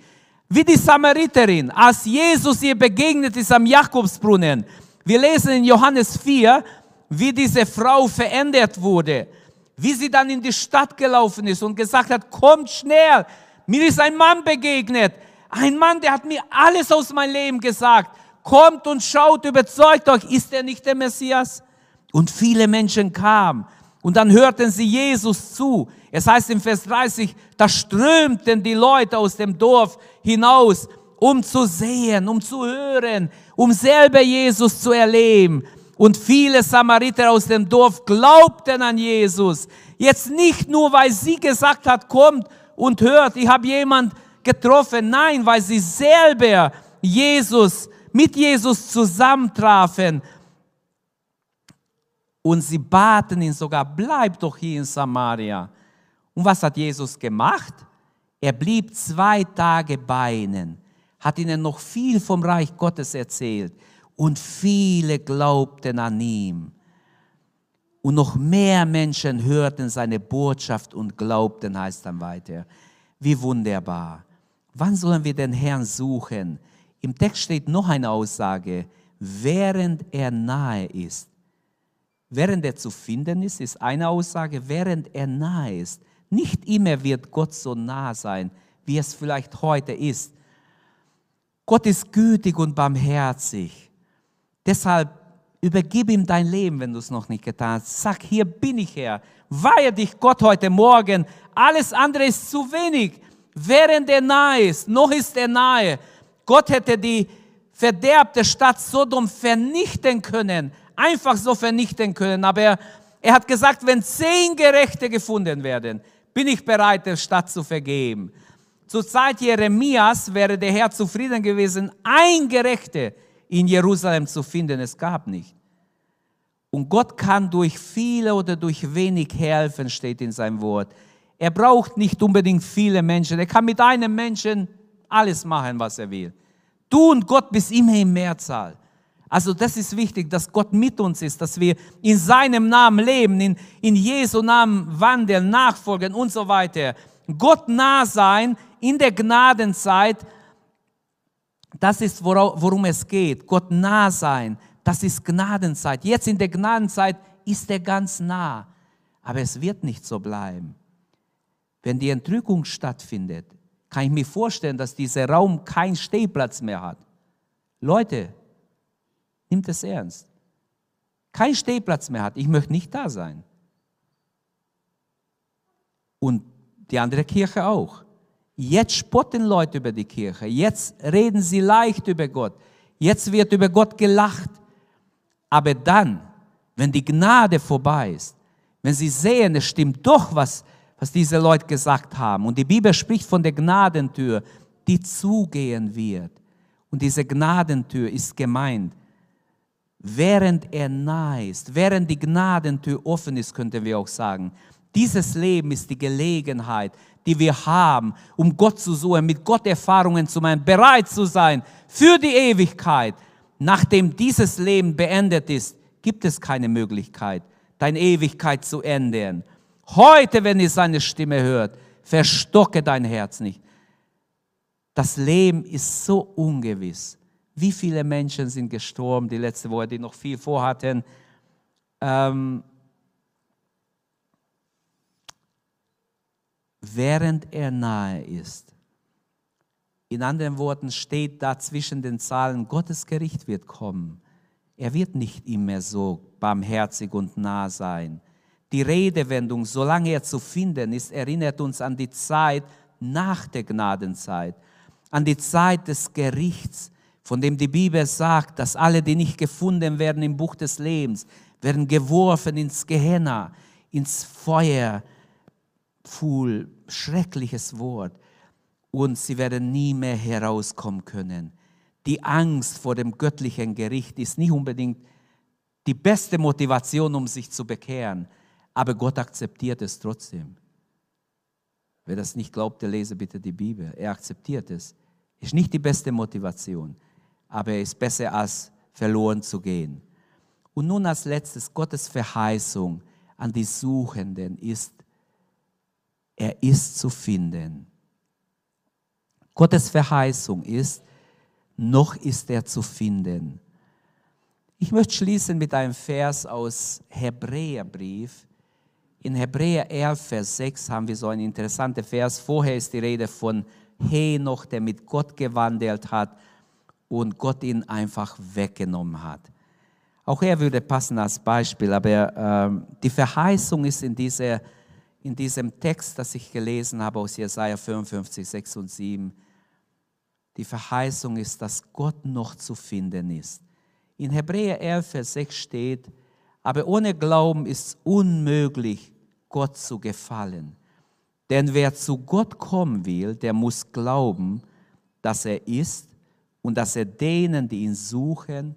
Wie die Samariterin, als Jesus ihr begegnet ist am Jakobsbrunnen. Wir lesen in Johannes 4, wie diese Frau verändert wurde. Wie sie dann in die Stadt gelaufen ist und gesagt hat, kommt schnell, mir ist ein Mann begegnet. Ein Mann, der hat mir alles aus meinem Leben gesagt. Kommt und schaut, überzeugt euch, ist er nicht der Messias? Und viele Menschen kamen. Und dann hörten sie Jesus zu. Es heißt im Vers 30, da strömten die Leute aus dem Dorf hinaus, um zu sehen, um zu hören, um selber Jesus zu erleben. Und viele Samariter aus dem Dorf glaubten an Jesus. Jetzt nicht nur, weil sie gesagt hat, kommt und hört, ich habe jemand getroffen. Nein, weil sie selber Jesus, mit Jesus zusammentrafen und sie baten ihn sogar, bleib doch hier in Samaria. Und was hat Jesus gemacht? Er blieb zwei Tage bei ihnen, hat ihnen noch viel vom Reich Gottes erzählt und viele glaubten an ihm. Und noch mehr Menschen hörten seine Botschaft und glaubten, heißt dann weiter. Wie wunderbar. Wann sollen wir den Herrn suchen? Im Text steht noch eine Aussage, während er nahe ist. Während er zu finden ist, ist eine Aussage, während er nahe ist. Nicht immer wird Gott so nah sein, wie es vielleicht heute ist. Gott ist gütig und barmherzig. Deshalb übergib ihm dein Leben, wenn du es noch nicht getan hast. Sag, hier bin ich Herr. Weihe dich Gott heute Morgen. Alles andere ist zu wenig. Während er nahe ist, noch ist er nahe. Gott hätte die verderbte Stadt Sodom vernichten können. Einfach so vernichten können. Aber er, er hat gesagt, wenn zehn Gerechte gefunden werden, bin ich bereit, der Stadt zu vergeben. Zur Zeit Jeremias wäre der Herr zufrieden gewesen, ein Gerechte in Jerusalem zu finden. Es gab nicht. Und Gott kann durch viele oder durch wenig helfen, steht in seinem Wort. Er braucht nicht unbedingt viele Menschen. Er kann mit einem Menschen alles machen, was er will. Du und Gott bist immer in Mehrzahl. Also das ist wichtig, dass Gott mit uns ist, dass wir in seinem Namen leben, in, in Jesu Namen wandeln, nachfolgen und so weiter. Gott nah sein in der Gnadenzeit, das ist worum es geht. Gott nah sein, das ist Gnadenzeit. Jetzt in der Gnadenzeit ist er ganz nah, aber es wird nicht so bleiben. Wenn die Entrückung stattfindet, kann ich mir vorstellen, dass dieser Raum keinen Stehplatz mehr hat. Leute, Nimmt es ernst. Kein Stehplatz mehr hat. Ich möchte nicht da sein. Und die andere Kirche auch. Jetzt spotten Leute über die Kirche. Jetzt reden sie leicht über Gott. Jetzt wird über Gott gelacht. Aber dann, wenn die Gnade vorbei ist, wenn sie sehen, es stimmt doch, was, was diese Leute gesagt haben, und die Bibel spricht von der Gnadentür, die zugehen wird. Und diese Gnadentür ist gemeint während er nahe ist, während die Gnadentür offen ist, könnten wir auch sagen. Dieses Leben ist die Gelegenheit, die wir haben, um Gott zu suchen, mit Gott Erfahrungen zu machen, bereit zu sein für die Ewigkeit. Nachdem dieses Leben beendet ist, gibt es keine Möglichkeit, deine Ewigkeit zu ändern. Heute, wenn ihr seine Stimme hört, verstocke dein Herz nicht. Das Leben ist so ungewiss. Wie viele Menschen sind gestorben die letzte Woche, die noch viel vorhatten? Ähm, während er nahe ist. In anderen Worten steht da zwischen den Zahlen, Gottes Gericht wird kommen. Er wird nicht immer so barmherzig und nah sein. Die Redewendung, solange er zu finden ist, erinnert uns an die Zeit nach der Gnadenzeit, an die Zeit des Gerichts, von dem die Bibel sagt, dass alle, die nicht gefunden werden im Buch des Lebens, werden geworfen ins Gehenna, ins Feuer. Pfuhl, schreckliches Wort. Und sie werden nie mehr herauskommen können. Die Angst vor dem göttlichen Gericht ist nicht unbedingt die beste Motivation, um sich zu bekehren. Aber Gott akzeptiert es trotzdem. Wer das nicht glaubt, der lese bitte die Bibel. Er akzeptiert es. Ist nicht die beste Motivation aber er ist besser als verloren zu gehen. Und nun als letztes, Gottes Verheißung an die Suchenden ist, er ist zu finden. Gottes Verheißung ist, noch ist er zu finden. Ich möchte schließen mit einem Vers aus Hebräerbrief. In Hebräer 11, Vers 6 haben wir so einen interessanten Vers. Vorher ist die Rede von Henoch, der mit Gott gewandelt hat und Gott ihn einfach weggenommen hat. Auch er würde passen als Beispiel, aber äh, die Verheißung ist in, dieser, in diesem Text, das ich gelesen habe aus Jesaja 55, 6 und 7. Die Verheißung ist, dass Gott noch zu finden ist. In Hebräer 11, Vers 6 steht, aber ohne Glauben ist es unmöglich, Gott zu gefallen. Denn wer zu Gott kommen will, der muss glauben, dass er ist und dass er denen, die ihn suchen,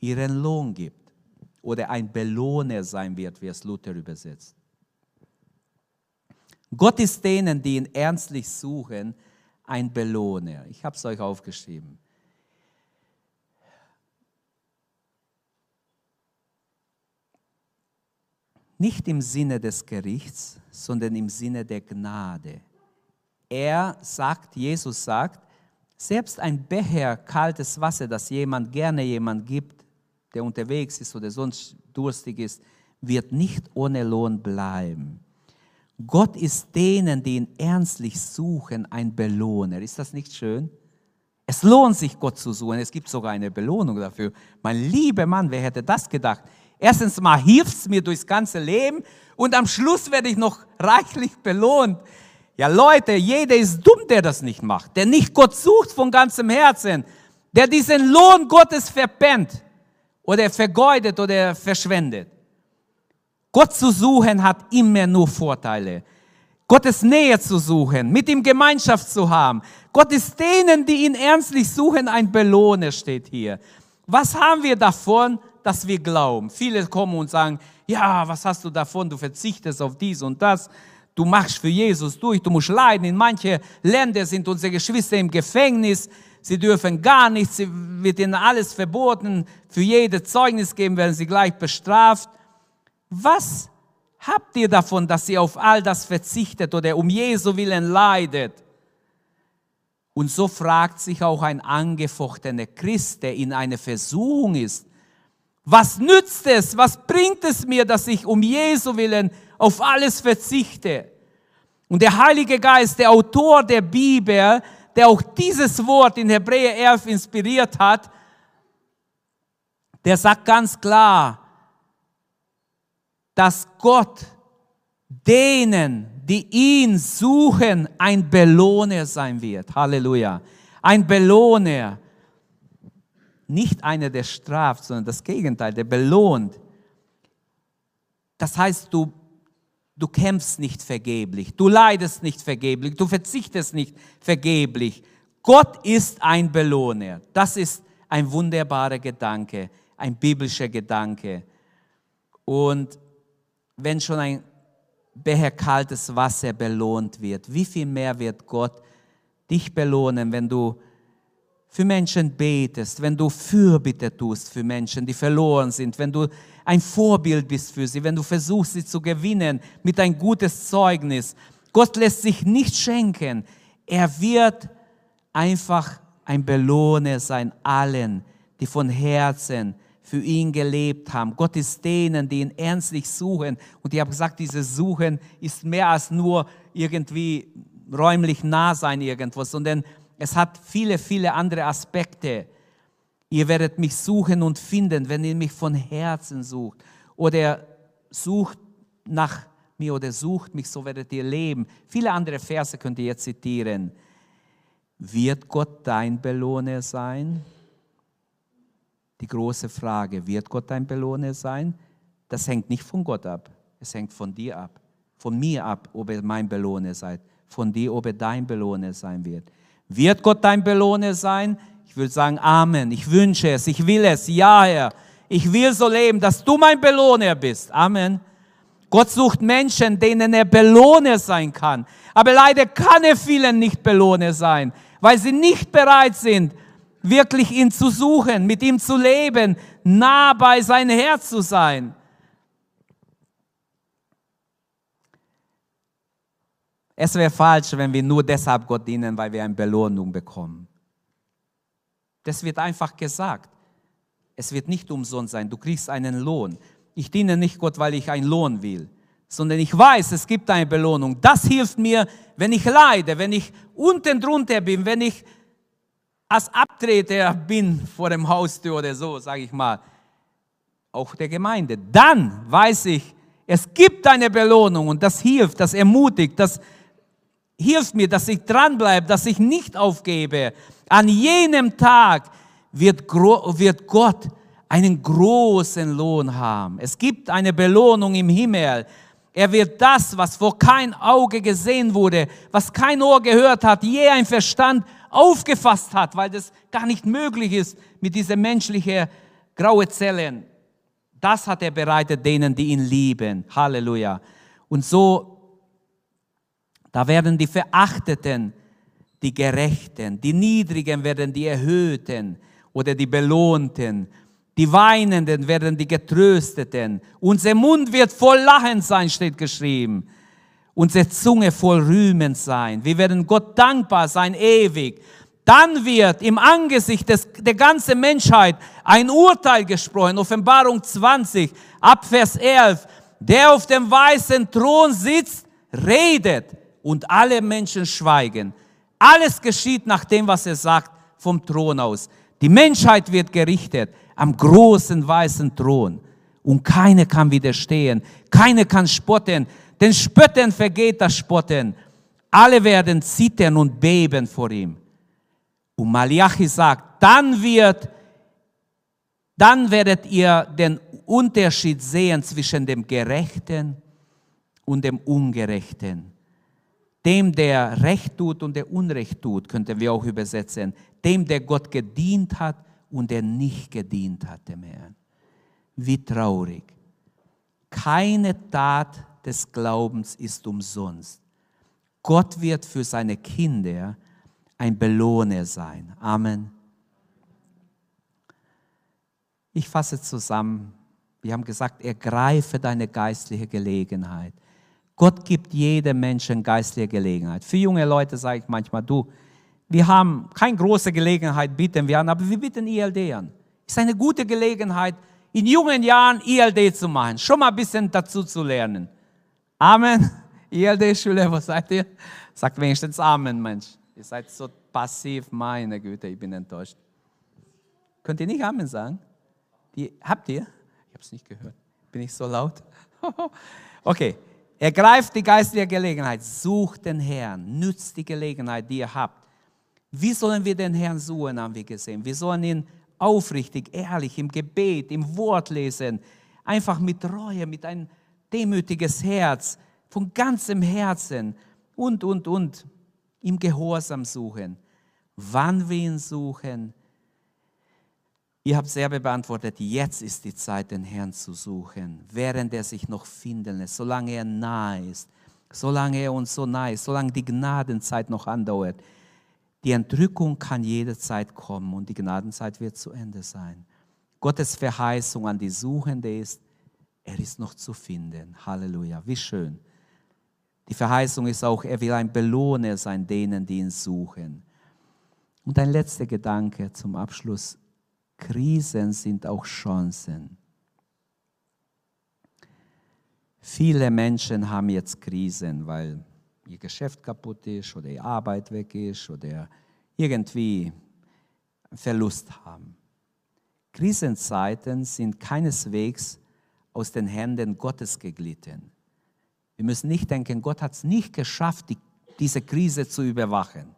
ihren Lohn gibt oder ein Belohner sein wird, wie es Luther übersetzt. Gott ist denen, die ihn ernstlich suchen, ein Belohner. Ich habe es euch aufgeschrieben. Nicht im Sinne des Gerichts, sondern im Sinne der Gnade. Er sagt, Jesus sagt, selbst ein Becher kaltes Wasser, das jemand gerne jemand gibt, der unterwegs ist oder sonst durstig ist, wird nicht ohne Lohn bleiben. Gott ist denen, die ihn ernstlich suchen, ein Belohner. Ist das nicht schön? Es lohnt sich, Gott zu suchen. Es gibt sogar eine Belohnung dafür. Mein lieber Mann, wer hätte das gedacht? Erstens mal hilft es mir durchs ganze Leben und am Schluss werde ich noch reichlich belohnt. Ja Leute, jeder ist dumm, der das nicht macht, der nicht Gott sucht von ganzem Herzen, der diesen Lohn Gottes verpennt oder vergeudet oder verschwendet. Gott zu suchen hat immer nur Vorteile. Gottes Nähe zu suchen, mit ihm Gemeinschaft zu haben. Gott ist denen, die ihn ernstlich suchen, ein Belohner, steht hier. Was haben wir davon, dass wir glauben? Viele kommen und sagen, ja, was hast du davon? Du verzichtest auf dies und das. Du machst für Jesus durch, du musst leiden. In manche Länder sind unsere Geschwister im Gefängnis. Sie dürfen gar nichts, sie wird ihnen alles verboten. Für jede Zeugnis geben werden sie gleich bestraft. Was habt ihr davon, dass ihr auf all das verzichtet oder um Jesu willen leidet? Und so fragt sich auch ein angefochtener Christ, der in einer Versuchung ist, was nützt es, was bringt es mir, dass ich um Jesu willen auf alles verzichte? Und der Heilige Geist, der Autor der Bibel, der auch dieses Wort in Hebräer 11 inspiriert hat, der sagt ganz klar, dass Gott denen, die ihn suchen, ein Belohner sein wird. Halleluja. Ein Belohner. Nicht einer, der straft, sondern das Gegenteil, der belohnt. Das heißt, du, du kämpfst nicht vergeblich, du leidest nicht vergeblich, du verzichtest nicht vergeblich. Gott ist ein Belohner. Das ist ein wunderbarer Gedanke, ein biblischer Gedanke. Und wenn schon ein Becher kaltes Wasser belohnt wird, wie viel mehr wird Gott dich belohnen, wenn du für Menschen betest, wenn du Fürbitte tust für Menschen, die verloren sind, wenn du ein Vorbild bist für sie, wenn du versuchst, sie zu gewinnen mit ein gutes Zeugnis. Gott lässt sich nicht schenken. Er wird einfach ein Belohner sein allen, die von Herzen für ihn gelebt haben. Gott ist denen, die ihn ernstlich suchen. Und ich habe gesagt, dieses Suchen ist mehr als nur irgendwie räumlich nah sein irgendwo, sondern es hat viele, viele andere Aspekte. Ihr werdet mich suchen und finden, wenn ihr mich von Herzen sucht. Oder sucht nach mir oder sucht mich, so werdet ihr leben. Viele andere Verse könnt ihr jetzt zitieren. Wird Gott dein Belohner sein? die große Frage, wird Gott dein Belohner sein? Das hängt nicht von Gott ab, es hängt von dir ab, von mir ab, ob er mein Belohner seid, von dir, ob er dein Belohner sein wird. Wird Gott dein Belohner sein? Ich würde sagen, Amen. Ich wünsche es, ich will es, ja, Herr. Ich will so leben, dass du mein Belohner bist. Amen. Gott sucht Menschen, denen er Belohner sein kann. Aber leider kann er vielen nicht Belohner sein, weil sie nicht bereit sind, wirklich ihn zu suchen, mit ihm zu leben, nah bei seinem Herz zu sein. Es wäre falsch, wenn wir nur deshalb Gott dienen, weil wir eine Belohnung bekommen. Das wird einfach gesagt. Es wird nicht umsonst sein. Du kriegst einen Lohn. Ich diene nicht Gott, weil ich einen Lohn will, sondern ich weiß, es gibt eine Belohnung. Das hilft mir, wenn ich leide, wenn ich unten drunter bin, wenn ich als Abtreter bin vor dem Haustür oder so, sage ich mal, auch der Gemeinde, dann weiß ich, es gibt eine Belohnung und das hilft, das ermutigt, das hilft mir, dass ich dranbleibe, dass ich nicht aufgebe. An jenem Tag wird, wird Gott einen großen Lohn haben. Es gibt eine Belohnung im Himmel. Er wird das, was vor kein Auge gesehen wurde, was kein Ohr gehört hat, je ein Verstand aufgefasst hat, weil das gar nicht möglich ist mit diesen menschlichen graue Zellen. Das hat er bereitet denen, die ihn lieben. Halleluja. Und so, da werden die Verachteten die Gerechten, die Niedrigen werden die Erhöhten oder die Belohnten. Die Weinenden werden die Getrösteten. Unser Mund wird voll Lachen sein, steht geschrieben unsere Zunge voll Rühmen sein. Wir werden Gott dankbar sein ewig. Dann wird im Angesicht des, der ganzen Menschheit ein Urteil gesprochen. Offenbarung 20, Abvers 11. Der auf dem weißen Thron sitzt, redet und alle Menschen schweigen. Alles geschieht nach dem, was er sagt, vom Thron aus. Die Menschheit wird gerichtet am großen weißen Thron. Und keiner kann widerstehen, keiner kann spotten, denn Spötten vergeht das Spotten. Alle werden zittern und beben vor ihm. Und Malachi sagt, dann wird, dann werdet ihr den Unterschied sehen zwischen dem Gerechten und dem Ungerechten. Dem, der Recht tut und der Unrecht tut, könnten wir auch übersetzen. Dem, der Gott gedient hat und der nicht gedient hat dem Herrn. Wie traurig. Keine Tat des Glaubens ist umsonst. Gott wird für seine Kinder ein Belohner sein. Amen. Ich fasse zusammen. Wir haben gesagt, ergreife deine geistliche Gelegenheit. Gott gibt jedem Menschen geistliche Gelegenheit. Für junge Leute sage ich manchmal, du, wir haben keine große Gelegenheit, bieten wir an, aber wir bieten ILD an. Ist eine gute Gelegenheit, in jungen Jahren ILD zu machen, schon mal ein bisschen dazu zu lernen. Amen. ILD-Schüler, wo seid ihr? Sagt wenigstens Amen, Mensch. Ihr seid so passiv, meine Güte, ich bin enttäuscht. Könnt ihr nicht Amen sagen? Die, habt ihr? Ich habe es nicht gehört. Bin ich so laut? okay. Ergreift die geistliche Gelegenheit, sucht den Herrn, nützt die Gelegenheit, die ihr habt. Wie sollen wir den Herrn suchen, haben wir gesehen. Wir sollen ihn aufrichtig, ehrlich, im Gebet, im Wort lesen, einfach mit Reue, mit einem demütiges Herz, von ganzem Herzen und, und, und, im Gehorsam suchen. Wann wir ihn suchen, Ihr habt selber beantwortet, jetzt ist die Zeit, den Herrn zu suchen, während er sich noch finden lässt, solange er nahe ist, solange er uns so nahe ist, solange die Gnadenzeit noch andauert. Die Entrückung kann jederzeit kommen und die Gnadenzeit wird zu Ende sein. Gottes Verheißung an die Suchende ist, er ist noch zu finden. Halleluja, wie schön. Die Verheißung ist auch, er will ein Belohner sein denen, die ihn suchen. Und ein letzter Gedanke zum Abschluss. Krisen sind auch Chancen. Viele Menschen haben jetzt Krisen, weil ihr Geschäft kaputt ist oder ihre Arbeit weg ist oder irgendwie Verlust haben. Krisenzeiten sind keineswegs aus den Händen Gottes geglitten. Wir müssen nicht denken, Gott hat es nicht geschafft, die, diese Krise zu überwachen.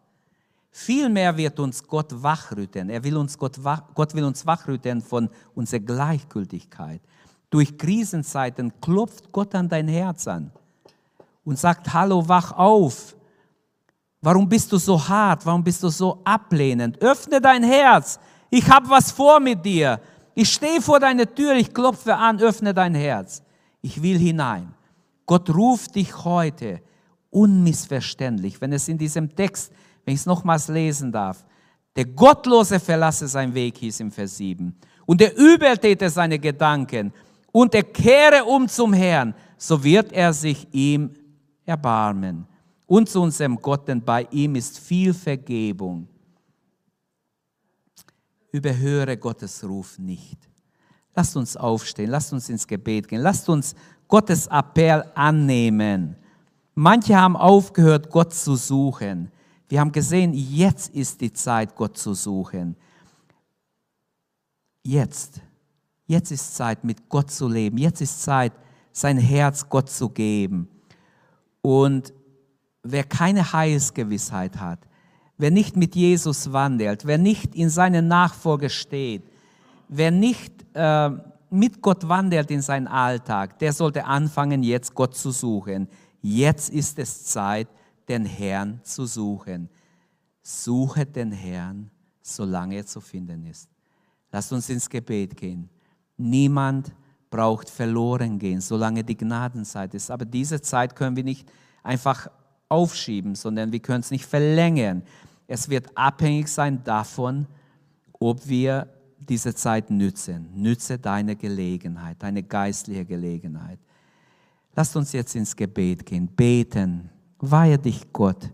Vielmehr wird uns Gott wachrütteln. Er will uns Gott, Gott will uns wachrütteln von unserer Gleichgültigkeit. Durch Krisenzeiten klopft Gott an dein Herz an und sagt, hallo, wach auf. Warum bist du so hart? Warum bist du so ablehnend? Öffne dein Herz. Ich habe was vor mit dir. Ich stehe vor deiner Tür, ich klopfe an, öffne dein Herz. Ich will hinein. Gott ruft dich heute unmissverständlich, wenn es in diesem Text wenn ich es nochmals lesen darf. Der Gottlose verlasse sein Weg, hieß im Vers 7. Und der Übeltäter seine Gedanken und er kehre um zum Herrn, so wird er sich ihm erbarmen. Und zu unserem Gott, denn bei ihm ist viel Vergebung. Überhöre Gottes Ruf nicht. Lasst uns aufstehen, lasst uns ins Gebet gehen, lasst uns Gottes Appell annehmen. Manche haben aufgehört, Gott zu suchen. Wir haben gesehen, jetzt ist die Zeit, Gott zu suchen. Jetzt. Jetzt ist Zeit, mit Gott zu leben. Jetzt ist Zeit, sein Herz Gott zu geben. Und wer keine Heilsgewissheit hat, wer nicht mit Jesus wandelt, wer nicht in seine Nachfolge steht, wer nicht äh, mit Gott wandelt in seinen Alltag, der sollte anfangen, jetzt Gott zu suchen. Jetzt ist es Zeit, den Herrn zu suchen. Suche den Herrn, solange er zu finden ist. Lasst uns ins Gebet gehen. Niemand braucht verloren gehen, solange die Gnadenzeit ist. Aber diese Zeit können wir nicht einfach aufschieben, sondern wir können es nicht verlängern. Es wird abhängig sein davon, ob wir diese Zeit nützen. Nütze deine Gelegenheit, deine geistliche Gelegenheit. Lasst uns jetzt ins Gebet gehen, beten Weihe dich Gott.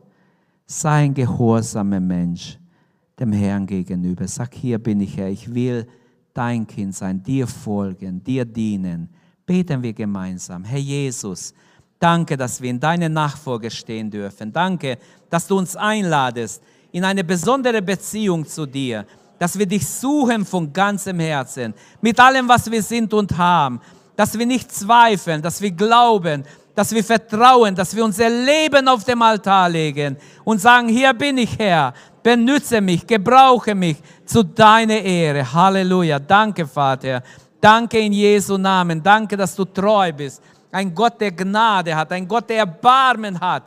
Sei ein gehorsamer Mensch dem Herrn gegenüber. Sag, hier bin ich Herr, ich will dein Kind sein, dir folgen, dir dienen. Beten wir gemeinsam. Herr Jesus, danke, dass wir in deine Nachfolge stehen dürfen. Danke, dass du uns einladest, in eine besondere Beziehung zu dir, dass wir dich suchen von ganzem Herzen, mit allem, was wir sind und haben, dass wir nicht zweifeln, dass wir glauben, dass wir vertrauen, dass wir unser Leben auf dem Altar legen und sagen, hier bin ich Herr, benütze mich, gebrauche mich zu deiner Ehre. Halleluja. Danke, Vater. Danke in Jesu Namen. Danke, dass du treu bist. Ein Gott, der Gnade hat, ein Gott, der Erbarmen hat.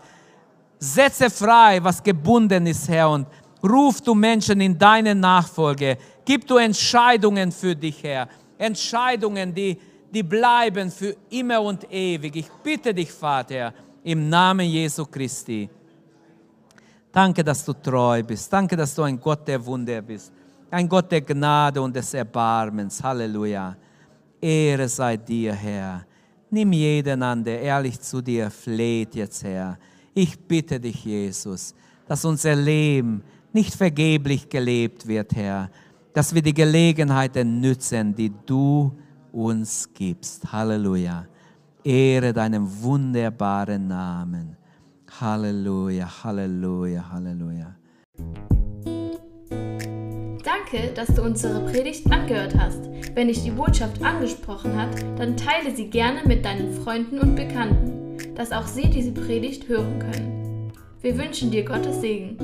Setze frei, was gebunden ist, Herr, und ruf du Menschen in deine Nachfolge. Gib du Entscheidungen für dich, Herr. Entscheidungen, die, die bleiben für immer und ewig. Ich bitte dich, Vater, im Namen Jesu Christi. Danke, dass du treu bist. Danke, dass du ein Gott der Wunder bist. Ein Gott der Gnade und des Erbarmens. Halleluja. Ehre sei dir, Herr. Nimm jeden an, der ehrlich zu dir fleht jetzt, Herr. Ich bitte dich, Jesus, dass unser Leben nicht vergeblich gelebt wird, Herr. Dass wir die Gelegenheiten nützen, die du uns gibst. Halleluja. Ehre deinem wunderbaren Namen. Halleluja, Halleluja, Halleluja. Danke, dass du unsere Predigt angehört hast. Wenn dich die Botschaft angesprochen hat, dann teile sie gerne mit deinen Freunden und Bekannten, dass auch sie diese Predigt hören können. Wir wünschen dir Gottes Segen.